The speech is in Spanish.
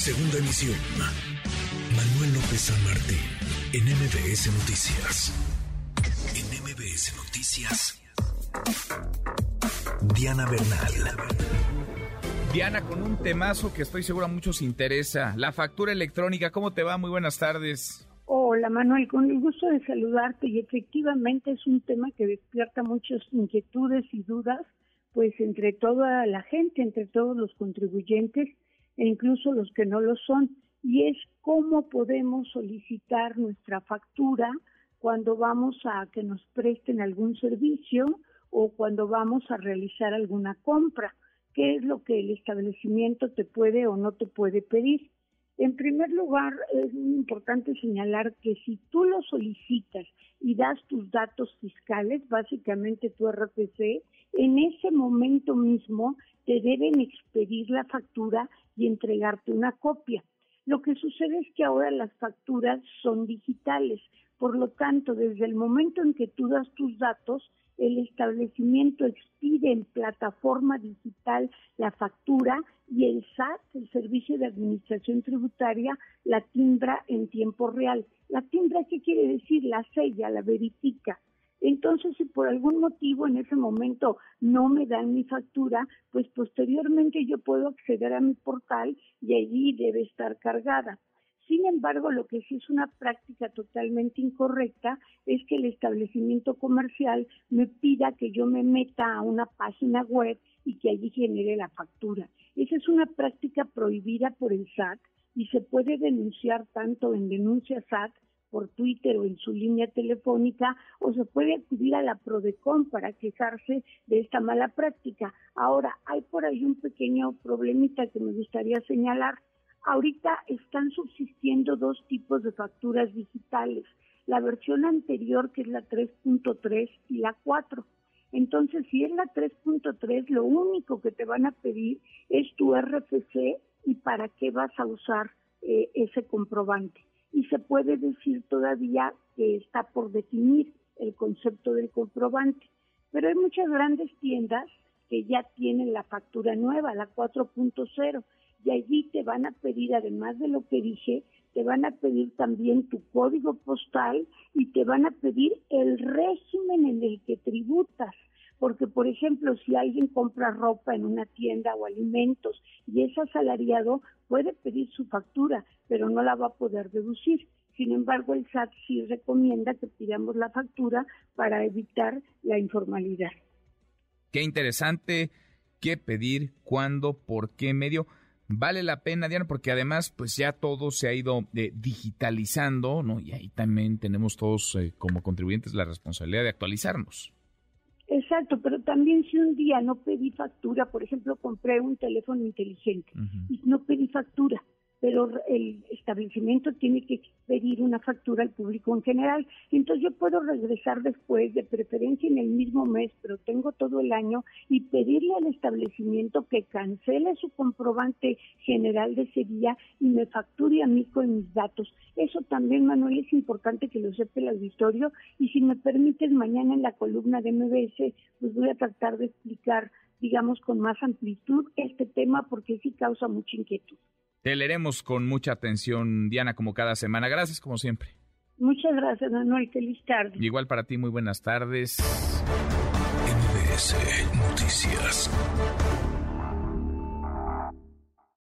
Segunda emisión. Manuel López San Martín, en MBS Noticias. En MBS Noticias. Diana Bernal. Diana, con un temazo que estoy seguro a muchos interesa, la factura electrónica. ¿Cómo te va? Muy buenas tardes. Hola Manuel, con el gusto de saludarte y efectivamente es un tema que despierta muchas inquietudes y dudas, pues entre toda la gente, entre todos los contribuyentes e incluso los que no lo son, y es cómo podemos solicitar nuestra factura cuando vamos a que nos presten algún servicio o cuando vamos a realizar alguna compra, qué es lo que el establecimiento te puede o no te puede pedir. En primer lugar, es muy importante señalar que si tú lo solicitas y das tus datos fiscales, básicamente tu RPC, en ese momento mismo te deben expedir la factura y entregarte una copia. Lo que sucede es que ahora las facturas son digitales, por lo tanto, desde el momento en que tú das tus datos, el establecimiento expide en plataforma digital la factura y el SAT, el Servicio de Administración Tributaria, la timbra en tiempo real. La timbra, ¿qué quiere decir? La sella, la verifica. Entonces, si por algún motivo en ese momento no me dan mi factura, pues posteriormente yo puedo acceder a mi portal y allí debe estar cargada. Sin embargo, lo que sí es una práctica totalmente incorrecta es que el establecimiento comercial me pida que yo me meta a una página web y que allí genere la factura. Esa es una práctica prohibida por el SAT y se puede denunciar tanto en denuncia SAT por Twitter o en su línea telefónica o se puede acudir a la Prodecon para quejarse de esta mala práctica. Ahora, hay por ahí un pequeño problemita que me gustaría señalar. Ahorita están subsistiendo dos tipos de facturas digitales, la versión anterior que es la 3.3 y la 4. Entonces, si es la 3.3, lo único que te van a pedir es tu RFC y para qué vas a usar eh, ese comprobante y se puede decir todavía que está por definir el concepto del comprobante. Pero hay muchas grandes tiendas que ya tienen la factura nueva, la 4.0, y allí te van a pedir, además de lo que dije, te van a pedir también tu código postal y te van a pedir el régimen en el que tributas. Porque por ejemplo si alguien compra ropa en una tienda o alimentos y es asalariado puede pedir su factura pero no la va a poder deducir. Sin embargo el SAT sí recomienda que pidamos la factura para evitar la informalidad. Qué interesante qué pedir cuándo por qué medio vale la pena, Diana, porque además, pues ya todo se ha ido eh, digitalizando, ¿no? Y ahí también tenemos todos eh, como contribuyentes la responsabilidad de actualizarnos. Exacto, pero también si un día no pedí factura, por ejemplo, compré un teléfono inteligente y no pedí factura, pero el establecimiento tiene que pedir una factura al público en general. Entonces yo puedo regresar después, de preferencia en el mismo mes, pero tengo todo el año, y pedirle al establecimiento que cancele su comprobante general de ese día y me facture a mí con mis datos. Eso también, Manuel, es importante que lo sepa el auditorio y si me permites, mañana en la columna de MBS, pues voy a tratar de explicar digamos, con más amplitud este tema porque sí causa mucha inquietud. Te leeremos con mucha atención, Diana, como cada semana. Gracias, como siempre. Muchas gracias, Manuel. Feliz tarde. Igual para ti, muy buenas tardes. MBS Noticias.